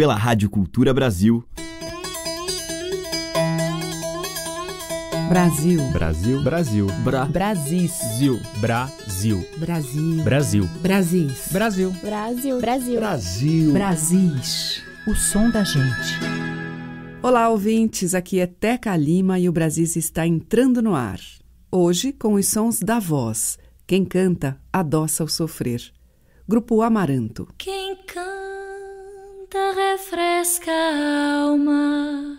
pela Rádio Cultura Brasil. Brasil. Brasil. Brasil. Bra. Brasil Brasil Brasil. Brasil. Brasil. Brasil Brasil. Brasil. Brasil. Brasil. O som da gente. Olá, ouvintes. Aqui é Teca Lima e o Brasil está entrando no ar. Hoje, com os sons da voz. Quem canta, adoça o sofrer. Grupo Amaranto. Quem canta. Canta, refresca a alma,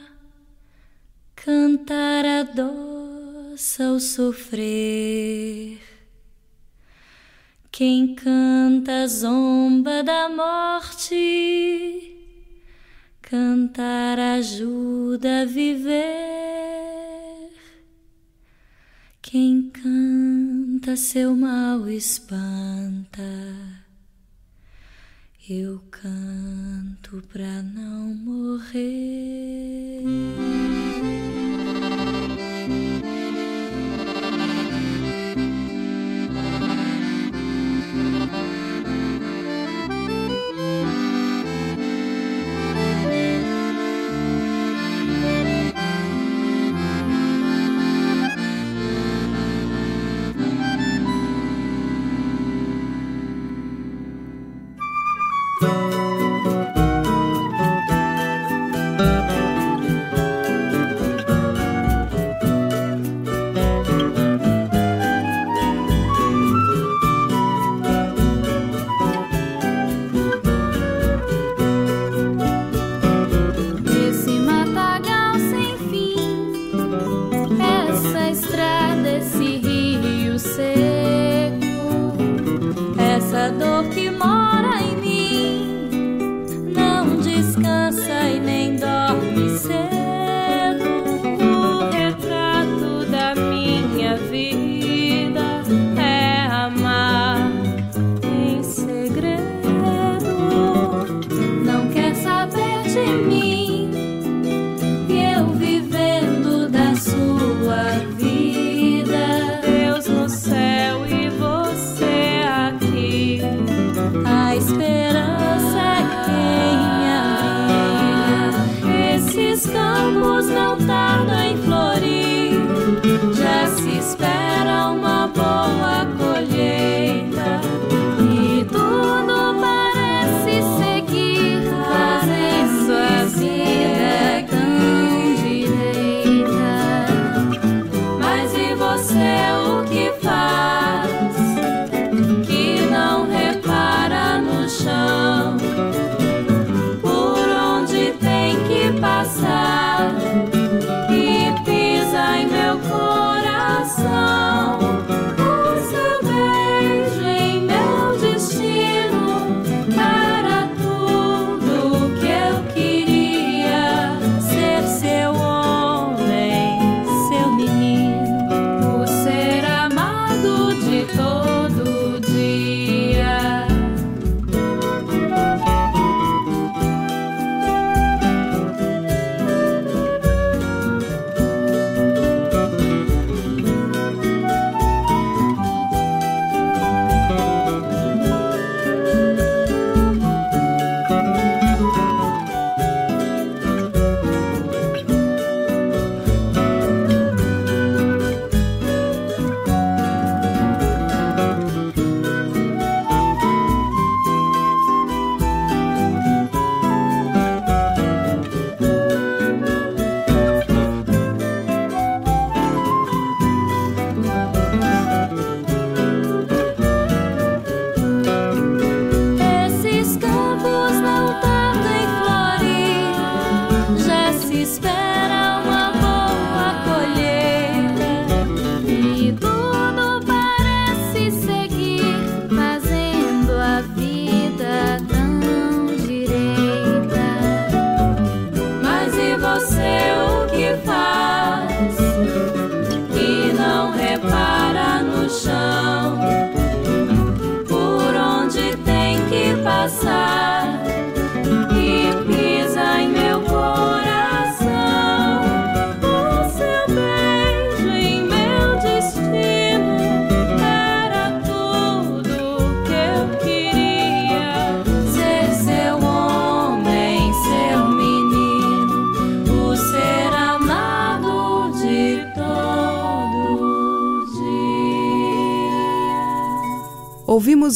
cantar adoça o sofrer. Quem canta zomba da morte, cantar ajuda a viver. Quem canta seu mal espanta eu canto pra não morrer.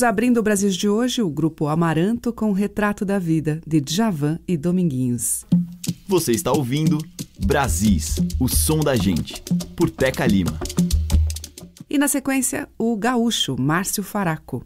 Abrindo o Brasil de hoje o grupo Amaranto com o Retrato da Vida, de Djavan e Dominguinhos. Você está ouvindo Brasis, o som da gente, por Teca Lima. E na sequência, o gaúcho Márcio Faraco.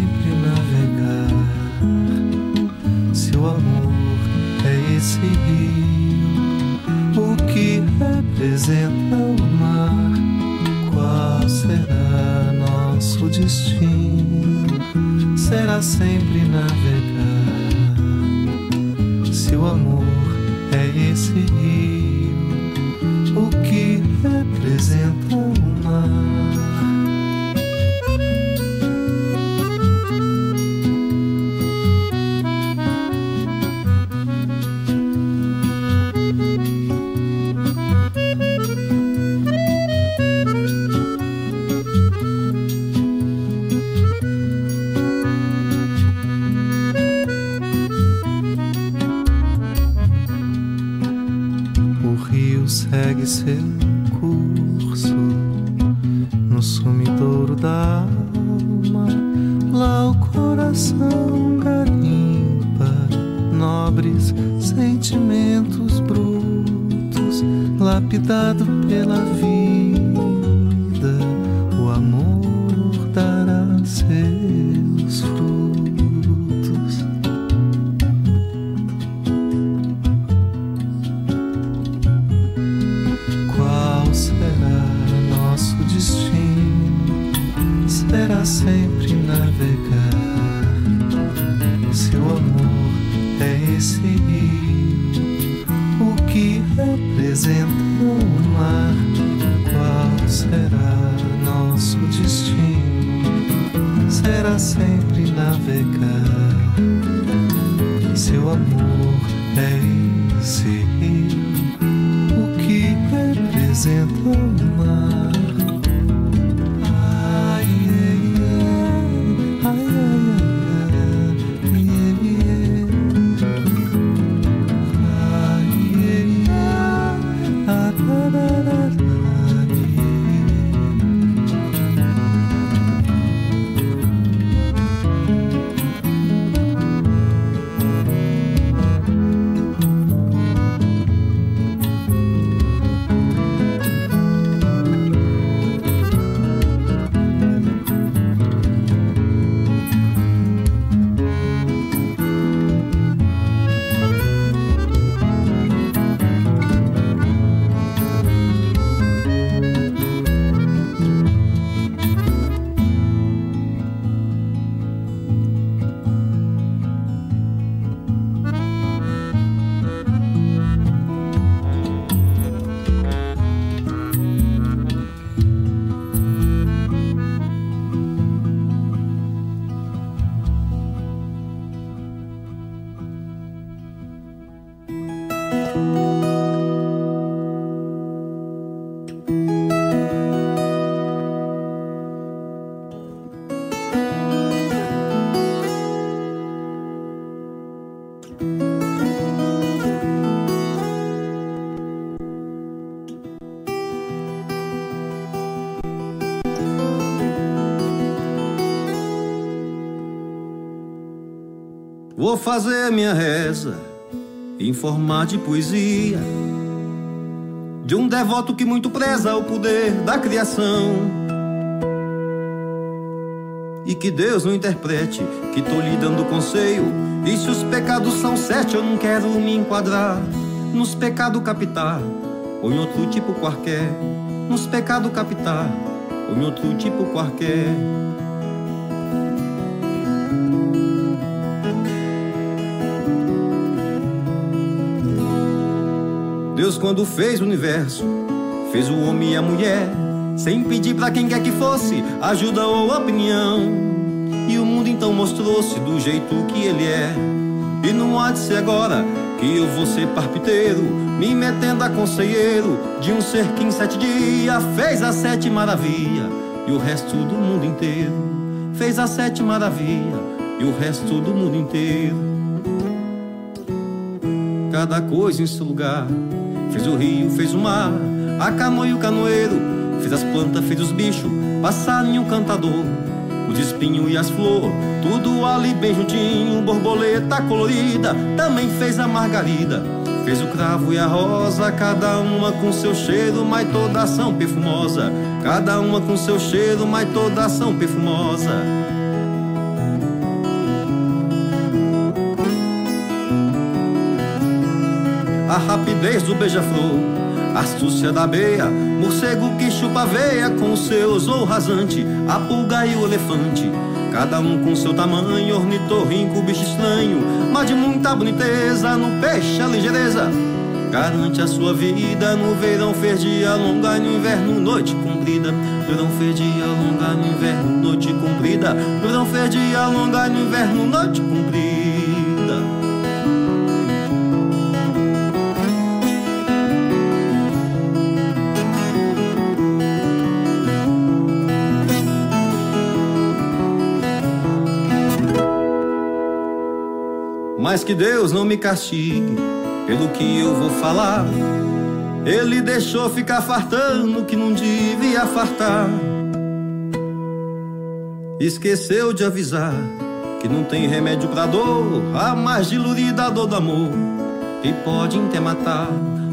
Sempre navegar. Se o amor é esse rio, Vou fazer minha reza em forma de poesia de um devoto que muito preza o poder da criação. E que Deus não interprete que tô lhe dando conselho. E se os pecados são sete, eu não quero me enquadrar nos pecados capital ou em outro tipo qualquer. Nos pecados capital ou em outro tipo qualquer. Quando fez o universo, fez o homem e a mulher, sem pedir para quem quer que fosse ajuda ou opinião. E o mundo então mostrou-se do jeito que ele é. E não há de ser agora que eu vou ser parpiteiro, me metendo a conselheiro de um ser que em sete dias fez a sete maravilha e o resto do mundo inteiro. Fez a sete maravilha e o resto do mundo inteiro. Cada coisa em seu lugar Fez o rio, fez o mar, a canoa e o canoeiro. Fez as plantas, fez os bichos, passarinho cantador. Os espinhos e as flores, tudo ali bem juntinho. Borboleta colorida, também fez a margarida. Fez o cravo e a rosa, cada uma com seu cheiro, mas todas são perfumosa. Cada uma com seu cheiro, mas todas são perfumosa. A rapidez do beija-flor, astúcia da beia, morcego que chupa veia com seus ou rasante, a pulga e o elefante, cada um com seu tamanho, ornitorrinco, bicho estranho, mas de muita boniteza, no peixe a ligeireza, garante a sua vida no verão fez dia longa, no inverno noite comprida, verão fez dia longa, no inverno noite comprida, verão fez dia longa, no inverno noite comprida. Que Deus não me castigue pelo que eu vou falar. Ele deixou ficar fartando que não devia fartar. Esqueceu de avisar que não tem remédio pra dor, a mais dilurida dor do amor, que pode até matar.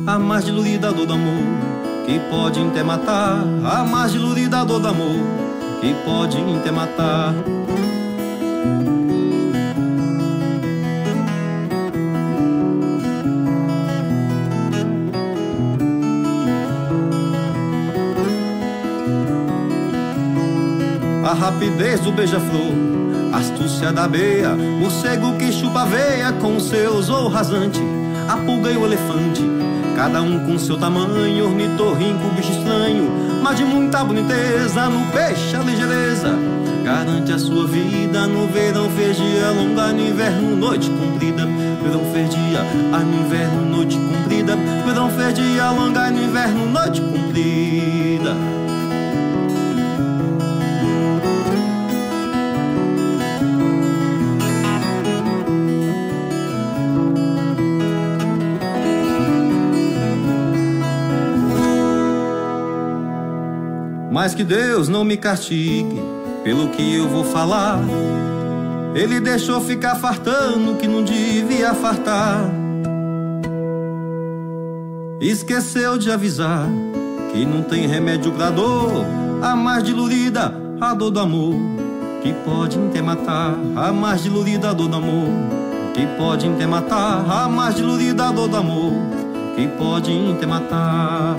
A mais dilurida dor do amor, que pode até matar. A mais dilurida dor do amor, que pode até matar. Rapidez do beija-flor, astúcia da beia, morcego que chupa veia com seus ou rasante, a pulga e o elefante, cada um com seu tamanho, ornitorrinco, bicho estranho, mas de muita boniteza, no peixe a ligeireza, garante a sua vida. No verão fez dia longa, no inverno noite comprida, verão fez dia, ah, no inverno noite comprida, verão fez dia longa, no inverno noite comprida. Mas que Deus não me castigue pelo que eu vou falar. Ele deixou ficar fartando que não devia fartar. Esqueceu de avisar que não tem remédio pra dor, a mais dilurida, a dor do amor, que pode até matar, a mais dilurida, a dor do amor, que pode até matar, a mais dilurida, a dor do amor, que pode até matar.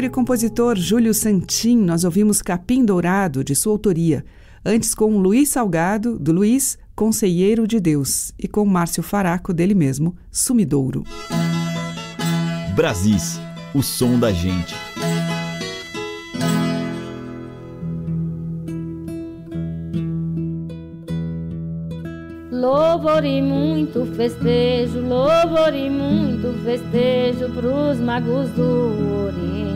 Cantareiro e compositor Júlio Santin, nós ouvimos Capim Dourado, de sua autoria, antes com Luiz Salgado, do Luiz, Conselheiro de Deus, e com Márcio Faraco, dele mesmo, Sumidouro. Brasis, o som da gente. Louvor e muito festejo, louvor e muito festejo pros magos do Oriente.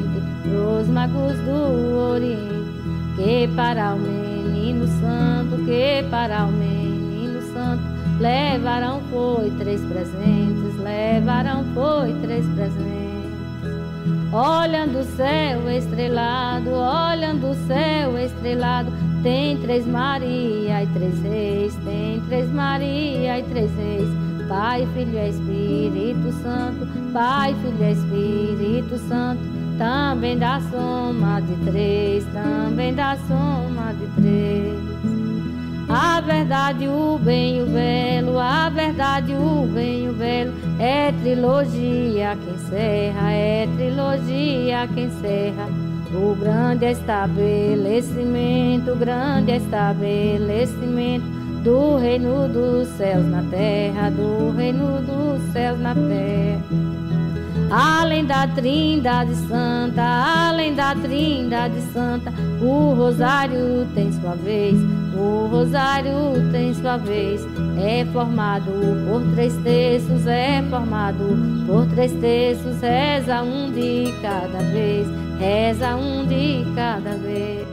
Os magos do Oriente, que para o menino santo, que para o menino santo, levarão foi três presentes, levarão foi três presentes. Olhando o céu estrelado, olhando o céu estrelado, tem três Maria e três reis, tem três Maria e três reis. Pai, Filho e Espírito Santo, Pai, Filho e Espírito Santo também dá soma de três, também dá soma de três. A verdade, o bem e o belo, a verdade, o bem e o belo, é trilogia que encerra, é trilogia que encerra. O grande é estabelecimento, o grande é estabelecimento do reino dos céus na terra, do reino dos céus na terra além da Trindade Santa, além da Trindade Santa, o Rosário tem sua vez, o Rosário tem sua vez. É formado por três terços, é formado por três terços, reza um de cada vez, reza um de cada vez.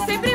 sempre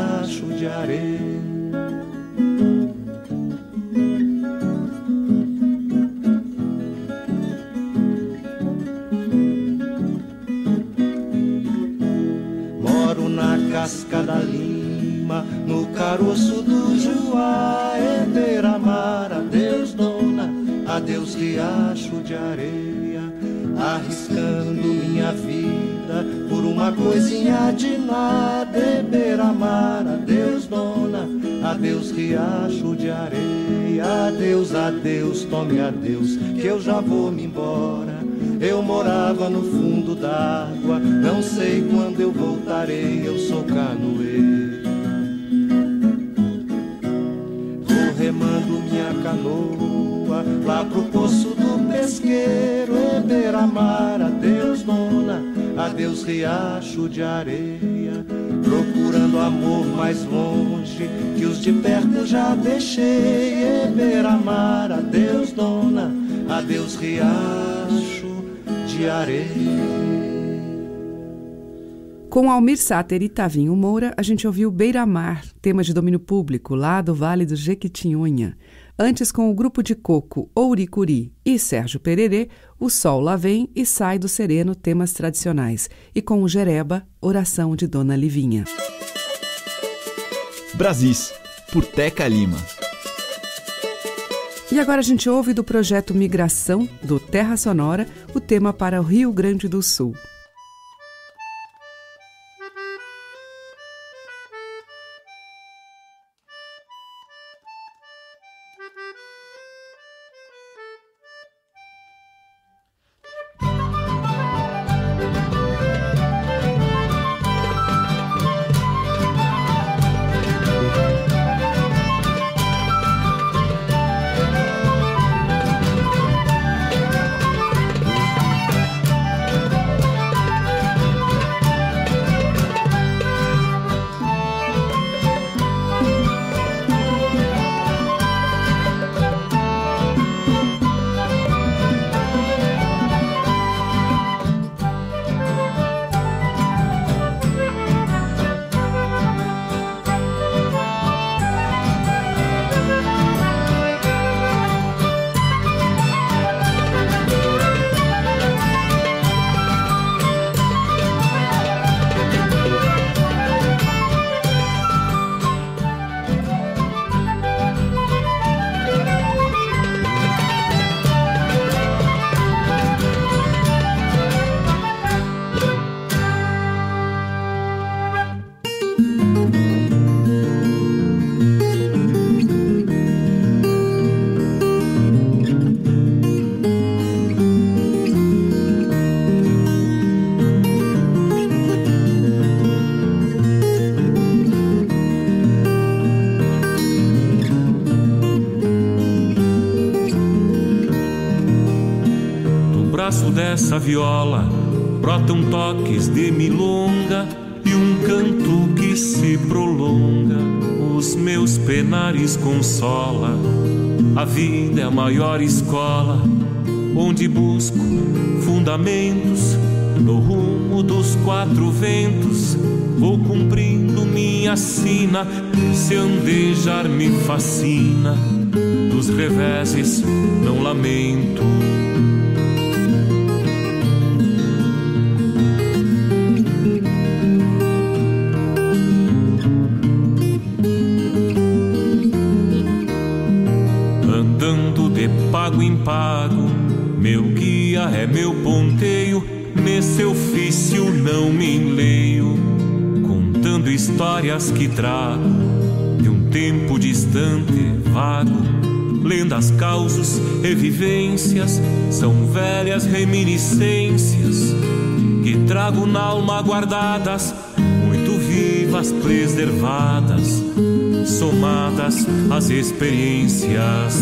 riacho de areia. Moro na casca da lima, no caroço do Juá, em beira-mar, adeus dona, adeus riacho de areia, arriscando minha vida por uma coisinha de nada, em beira-mar, adeus dona, adeus riacho de areia, adeus, adeus, tome adeus, que eu já vou me embora. Eu morava no fundo d'água, não sei quando eu voltarei, eu sou canoeiro. Vou remando minha canoa lá pro poço do pesqueiro, em beira-mar, adeus dona, adeus riacho de areia. Procurando amor mais longe, que os de perto já deixei, beira-mar, adeus dona, adeus riacho de areia. Com Almir Sater e Tavinho Moura, a gente ouviu Beira Mar, tema de domínio público, lá do Vale do Jequitinhonha. Antes, com o grupo de coco Ouricuri e Sérgio Pererê, O Sol Lá Vem e Sai do Sereno, temas tradicionais. E com o Jereba, Oração de Dona Livinha. Brasis, por Teca Lima. E agora a gente ouve do projeto Migração, do Terra Sonora, o tema para o Rio Grande do Sul. Dessa viola brotam toques de milonga e um canto que se prolonga. Os meus penares consola. A vida é a maior escola onde busco fundamentos no rumo dos quatro ventos. Vou cumprindo minha sina, se andejar me fascina. Dos reveses não lamento. Histórias que trago de um tempo distante, vago. Lendas, causos e vivências são velhas reminiscências que trago na alma guardadas, muito vivas, preservadas, somadas às experiências.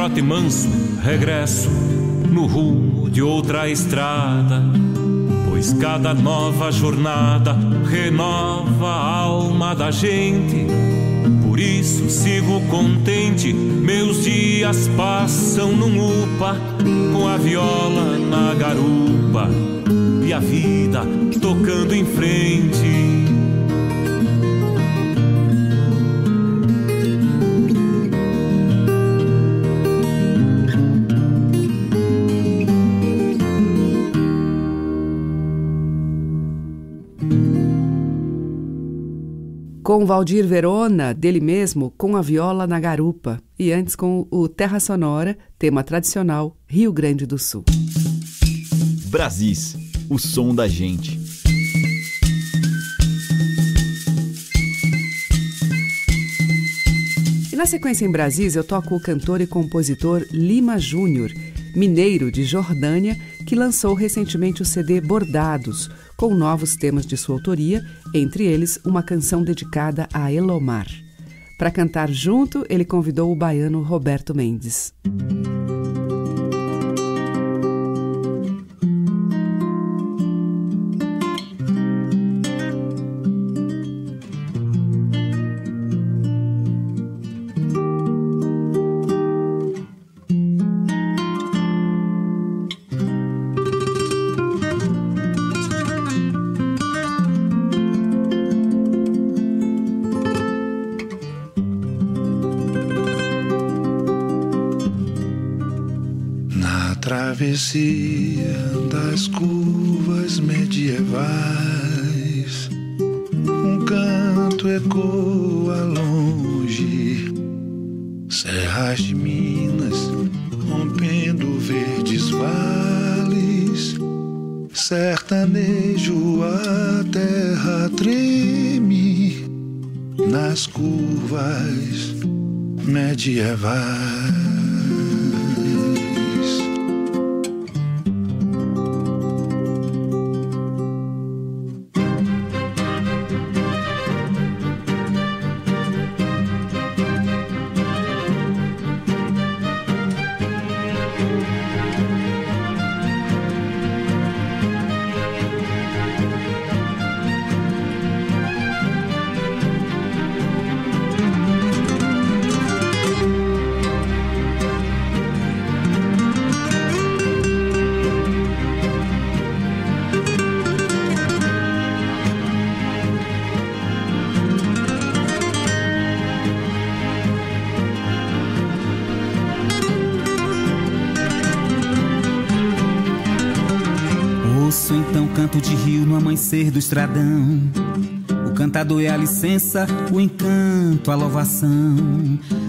Trote manso regresso no rumo de outra estrada, pois cada nova jornada renova a alma da gente. Por isso sigo contente, meus dias passam num upa, com a viola na garupa e a vida tocando em frente. Com Valdir Verona, dele mesmo, com a viola na garupa. E antes com o Terra Sonora, tema tradicional, Rio Grande do Sul. Brasis, o som da gente. E na sequência em Brasis, eu toco o cantor e compositor Lima Júnior, mineiro de Jordânia, que lançou recentemente o CD Bordados, com novos temas de sua autoria, entre eles uma canção dedicada a Elomar. Para cantar junto, ele convidou o baiano Roberto Mendes. Ecoa longe, serras de Minas rompendo verdes vales, sertanejo a terra treme. Nas curvas medievais. Estradão. O cantador é a licença, o encanto, a louvação.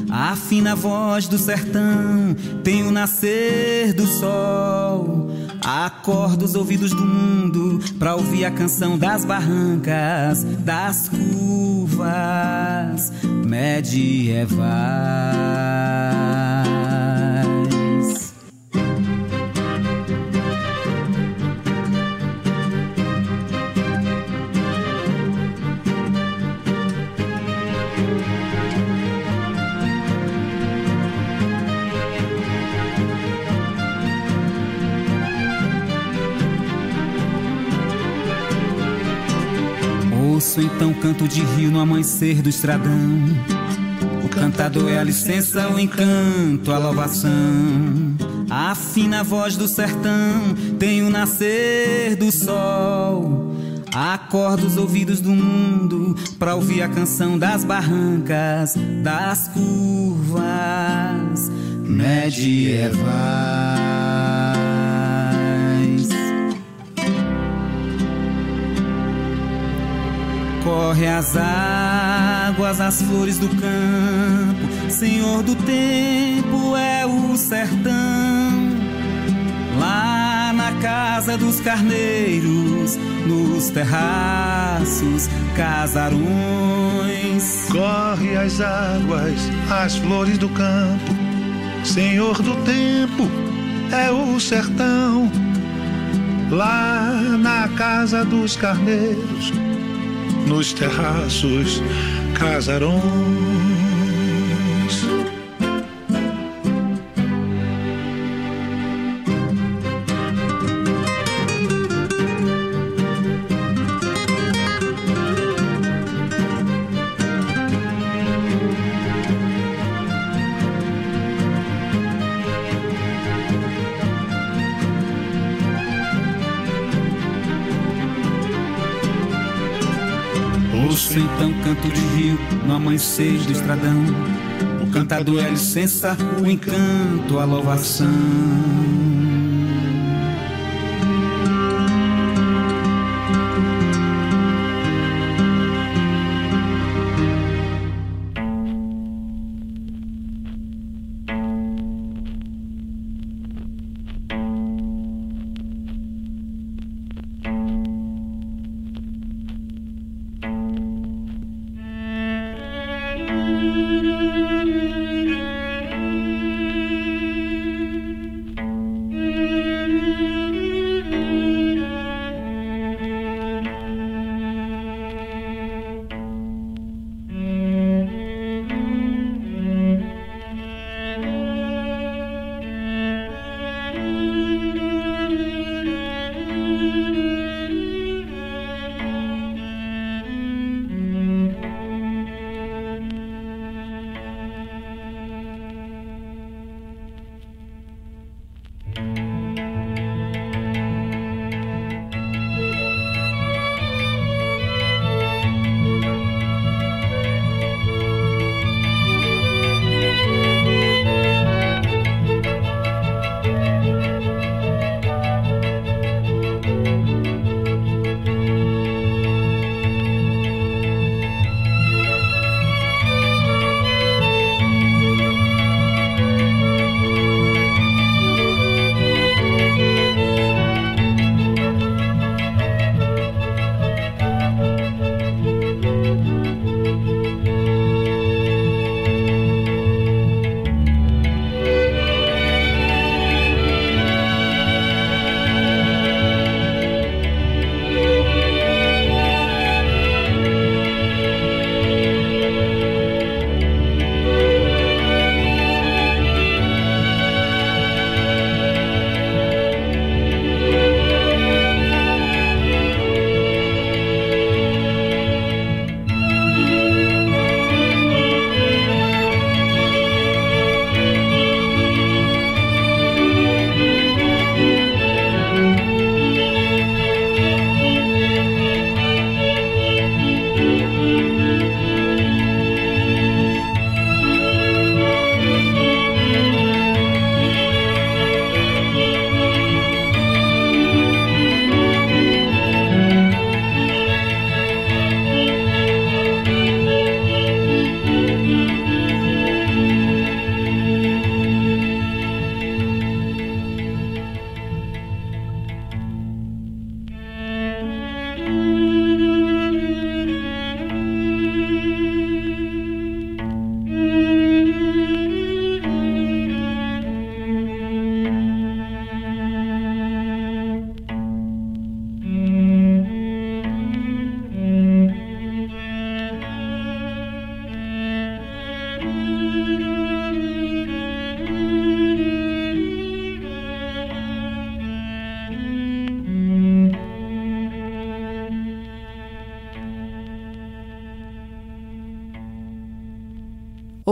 A fina voz do sertão tem o nascer do sol. Acorda os ouvidos do mundo pra ouvir a canção das barrancas, das curvas medievais. Então canto de rio no amanhecer do estradão. O cantador é a licença, o encanto, a louvação. A fina voz do sertão tem o nascer do sol. Acorda os ouvidos do mundo pra ouvir a canção das barrancas, das curvas medievais. Corre as águas, as flores do campo. Senhor do tempo é o sertão. Lá na casa dos carneiros, nos terraços, casarões. Corre as águas, as flores do campo. Senhor do tempo é o sertão. Lá na casa dos carneiros nos terraços, casarões. Ouço então canto de rio no amanhecer do estradão. O cantador é a licença, o encanto, a louvação.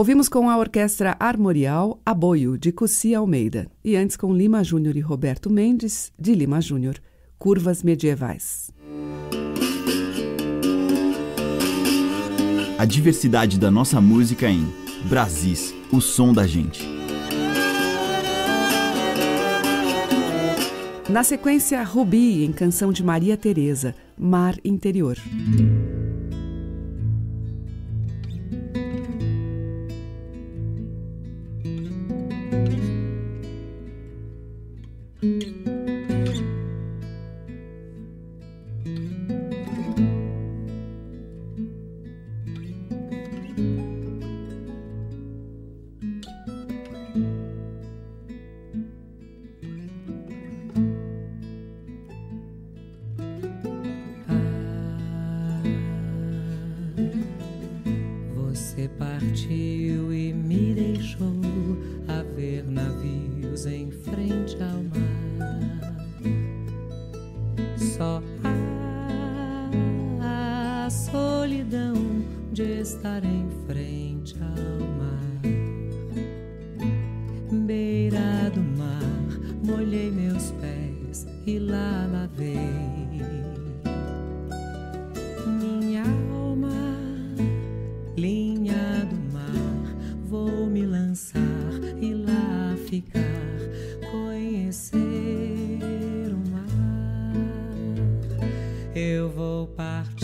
Ouvimos com a Orquestra Armorial Aboio, de Cussi Almeida, e antes com Lima Júnior e Roberto Mendes, de Lima Júnior, Curvas Medievais. A diversidade da nossa música em Brasis, o som da gente. Na sequência, Rubi, em canção de Maria Tereza, Mar Interior. eu vou partir.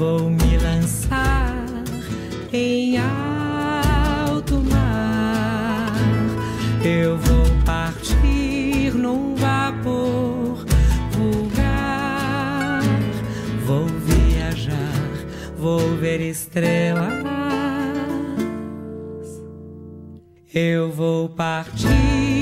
vou me lançar em alto mar. Eu vou partir num vapor vulgar. Vou viajar, vou ver estrelas. Eu vou partir.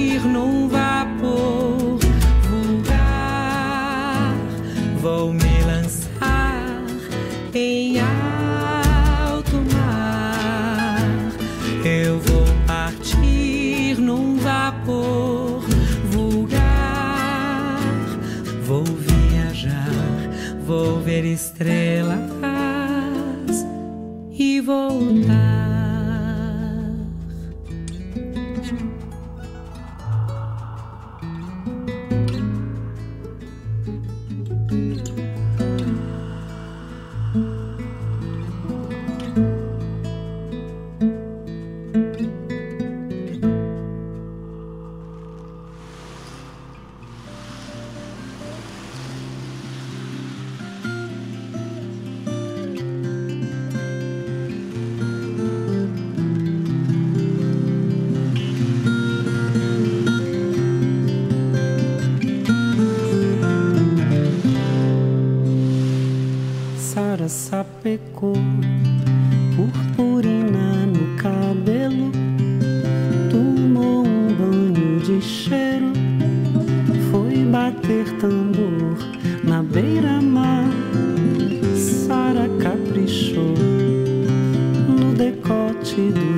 pecou, purpurina no cabelo, tomou um banho de cheiro, foi bater tambor na beira-mar. Sara caprichou no decote do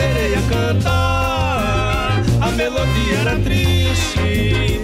sereia cantar. A melodia era triste.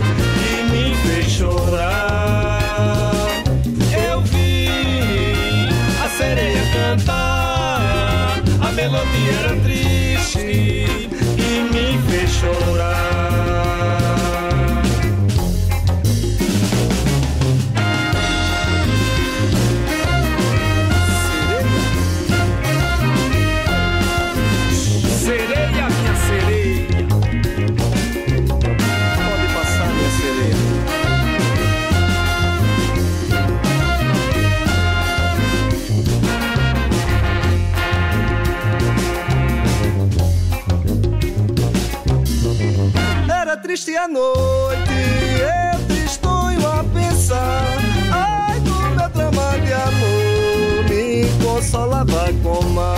e à noite eu te estou a pensar. Ai, do meu trama de amor, me consolava com mar.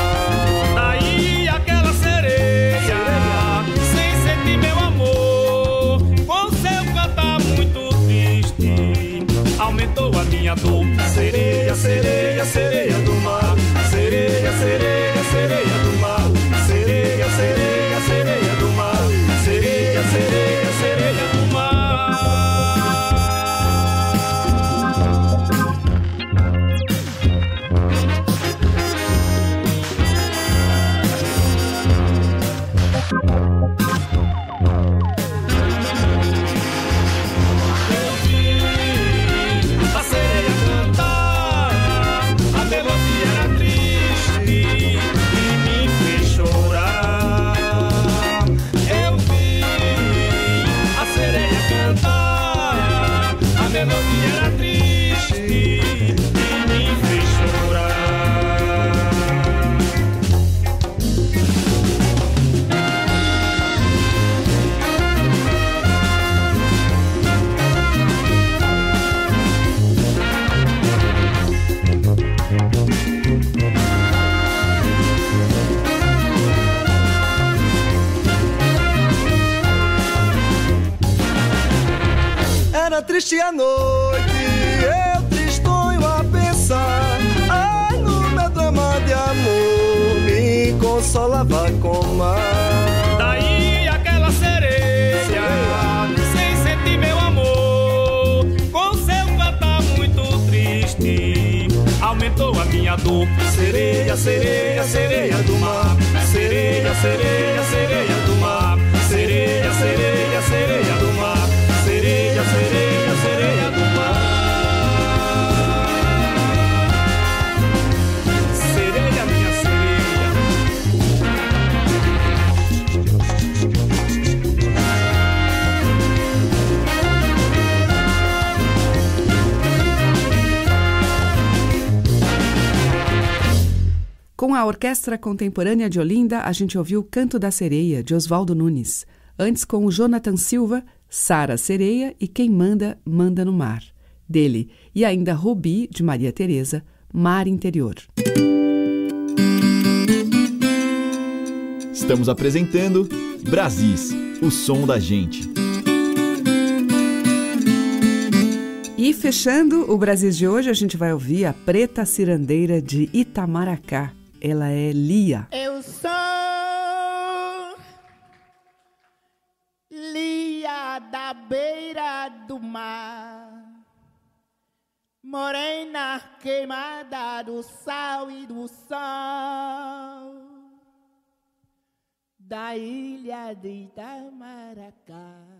Daí aquela sereia, sereia, sem sentir meu amor, com seu cantar muito triste, aumentou a minha dor. Sereia, sereia, sereia, dor. Orquestra Contemporânea de Olinda, a gente ouviu Canto da Sereia, de Oswaldo Nunes. Antes, com o Jonathan Silva, Sara Sereia e Quem Manda, Manda no Mar, dele. E ainda Rubi, de Maria Tereza, Mar Interior. Estamos apresentando Brasis, o som da gente. E fechando o Brasil de hoje, a gente vai ouvir a Preta Cirandeira de Itamaracá, ela é Lia. Eu sou Lia da beira do mar, morena queimada do sal e do sol, da ilha de Itamaracá.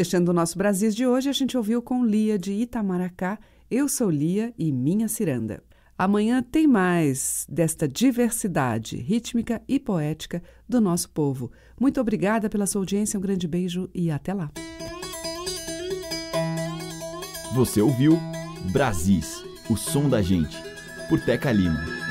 Fechando o nosso Brasis de hoje, a gente ouviu com Lia de Itamaracá, Eu Sou Lia e Minha Ciranda. Amanhã tem mais desta diversidade rítmica e poética do nosso povo. Muito obrigada pela sua audiência, um grande beijo e até lá. Você ouviu Brasis, o som da gente, por Teca Lima.